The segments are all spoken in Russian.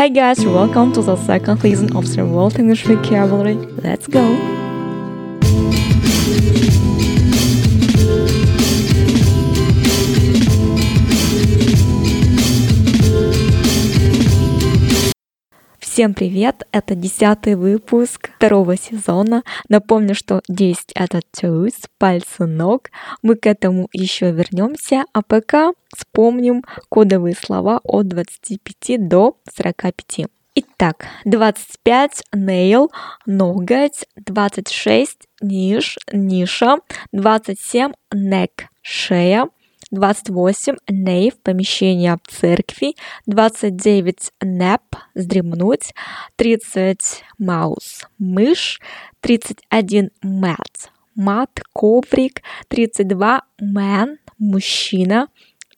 Hi guys, welcome to the second season of the World English Vocabulary. Let's go! Всем привет! Это десятый выпуск второго сезона. Напомню, что 10 это toes, пальцы ног. Мы к этому еще вернемся, а пока вспомним кодовые слова от 25 до 45. Итак, 25 nail, ноготь, 26 ниш, ниша, 27 neck, шея, 28 nave – помещение церкви, 29 nap – вздремнуть, 30 mouse – мышь, 31 mat – мат, коврик, 32 man – мужчина,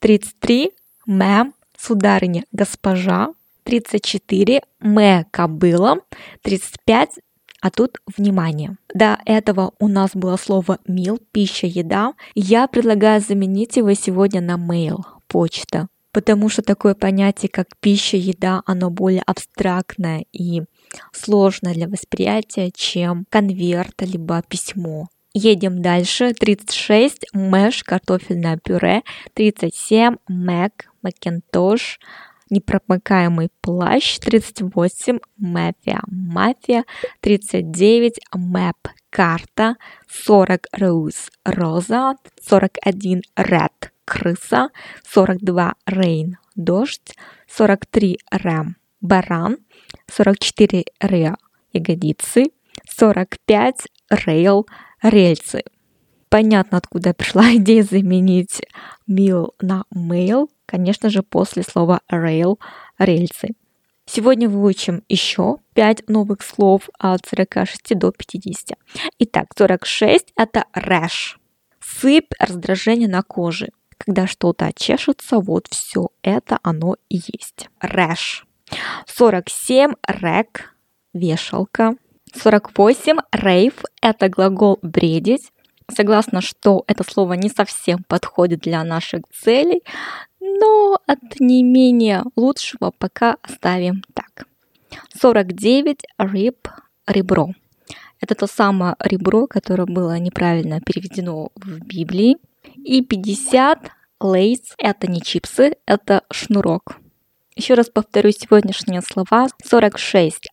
33 ma'am – сударыня, госпожа, 34 мэ – кобыла, 35 а тут внимание. До этого у нас было слово meal, пища, еда. Я предлагаю заменить его сегодня на mail, почта. Потому что такое понятие, как пища, еда, оно более абстрактное и сложное для восприятия, чем конверт, либо письмо. Едем дальше. 36 мэш, картофельное пюре. 37 мэк, макинтош, непромокаемый плащ 38, мафия, мафия 39, мэп, карта 40, роуз, роза 41, ред, крыса 42, рейн, дождь 43, рэм, баран 44, ре, ягодицы 45, рейл, рельсы. Понятно, откуда пришла идея заменить мил на mail конечно же, после слова rail – рельсы. Сегодня выучим еще 5 новых слов от 46 до 50. Итак, 46 – это rash. Сыпь, раздражение на коже. Когда что-то чешется, вот все это оно и есть. Rash. 47 – рек, вешалка. 48 – рейв – это глагол бредить. Согласна, что это слово не совсем подходит для наших целей, но от не менее лучшего пока оставим так. 49 rib – ребро. Это то самое ребро, которое было неправильно переведено в Библии. И 50 lace – это не чипсы, это шнурок. Еще раз повторю сегодняшние слова. 46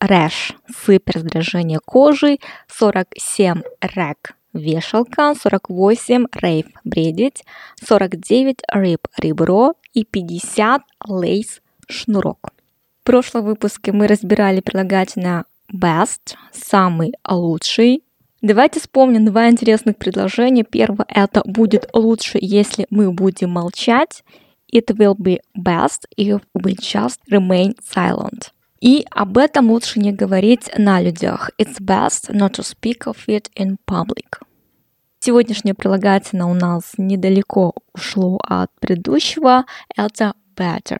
rash – сыпь раздражение кожи. 47 rack вешалка, 48 рейв бредить, 49 рыб ребро и 50 лейс шнурок. В прошлом выпуске мы разбирали прилагательное best, самый лучший. Давайте вспомним два интересных предложения. Первое это будет лучше, если мы будем молчать. It will be best if we just remain silent. И об этом лучше не говорить на людях. It's best not to speak of it in public. Сегодняшнее прилагательное у нас недалеко ушло от предыдущего. Это better.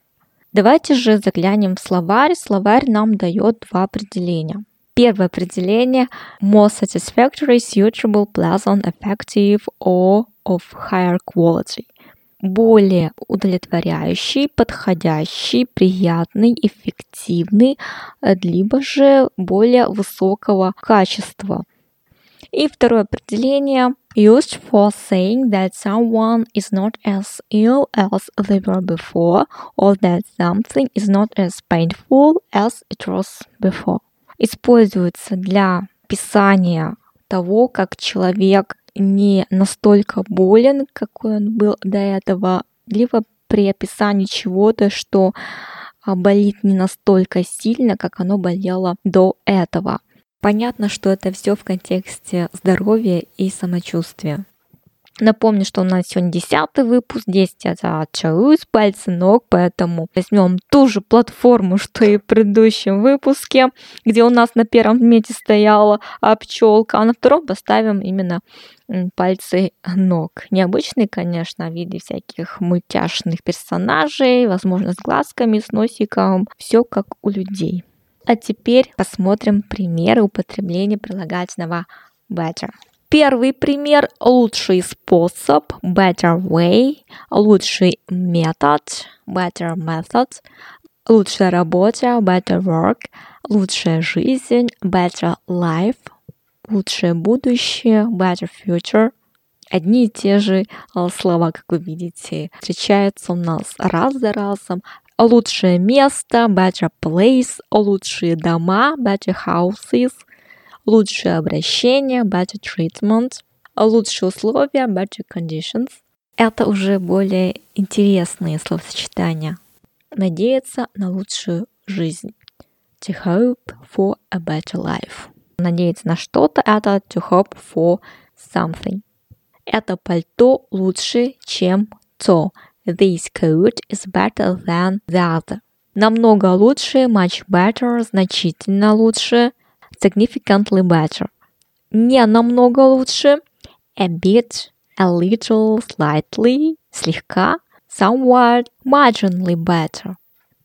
Давайте же заглянем в словарь. Словарь нам дает два определения. Первое определение more satisfactory, suitable, pleasant, effective or of higher quality – более удовлетворяющий, подходящий, приятный, эффективный, э, либо же более высокого качества. И второе определение used for saying that someone is not as ill as they were before or that something is not as painful as it was before. Используется для описания того, как человек не настолько болен, какой он был до этого, либо при описании чего-то, что а, болит не настолько сильно, как оно болело до этого. Понятно, что это все в контексте здоровья и самочувствия. Напомню, что у нас сегодня десятый выпуск, 10 это отчаюсь, пальцы ног, поэтому возьмем ту же платформу, что и в предыдущем выпуске, где у нас на первом месте стояла пчелка, а на втором поставим именно пальцы ног. Необычные, конечно, в всяких мультяшных персонажей, возможно, с глазками, с носиком, все как у людей. А теперь посмотрим примеры употребления прилагательного better. Первый пример – лучший способ, better way, лучший метод, better method, лучшая работа, better work, лучшая жизнь, better life, лучшее будущее, better future. Одни и те же а, слова, как вы видите, встречаются у нас раз за разом. Лучшее место, better place, лучшие дома, better houses, лучшее обращение, better treatment, лучшие условия, better conditions. Это уже более интересные словосочетания. Надеяться на лучшую жизнь. To hope for a better life. Надеяться на что-то – это to hope for something. Это пальто лучше, чем то. This coat is better than other. Намного лучше, much better, значительно лучше, significantly better. Не намного лучше, a bit, a little, slightly, слегка, somewhat, marginally better.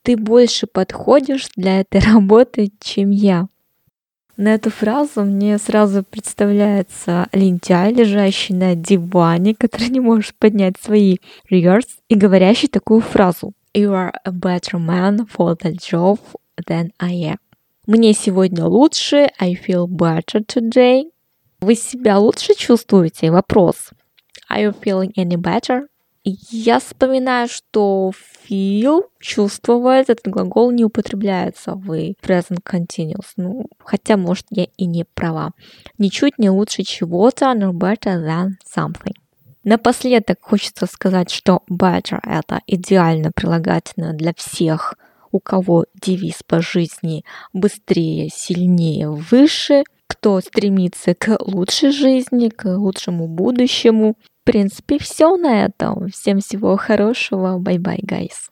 Ты больше подходишь для этой работы, чем я. На эту фразу мне сразу представляется лентяй, лежащий на диване, который не может поднять свои ears, и говорящий такую фразу. You are a better man for the job than I am. Мне сегодня лучше, I feel better today. Вы себя лучше чувствуете? Вопрос. Are you feeling any better? Я вспоминаю, что feel, чувствовать, этот глагол не употребляется в present continuous. Ну, хотя, может, я и не права. Ничуть не лучше чего-то, no better than something. Напоследок хочется сказать, что better — это идеально прилагательное для всех, у кого девиз по жизни быстрее, сильнее, выше, кто стремится к лучшей жизни, к лучшему будущему, в принципе, все на этом. Всем всего хорошего. Bye-bye, guys.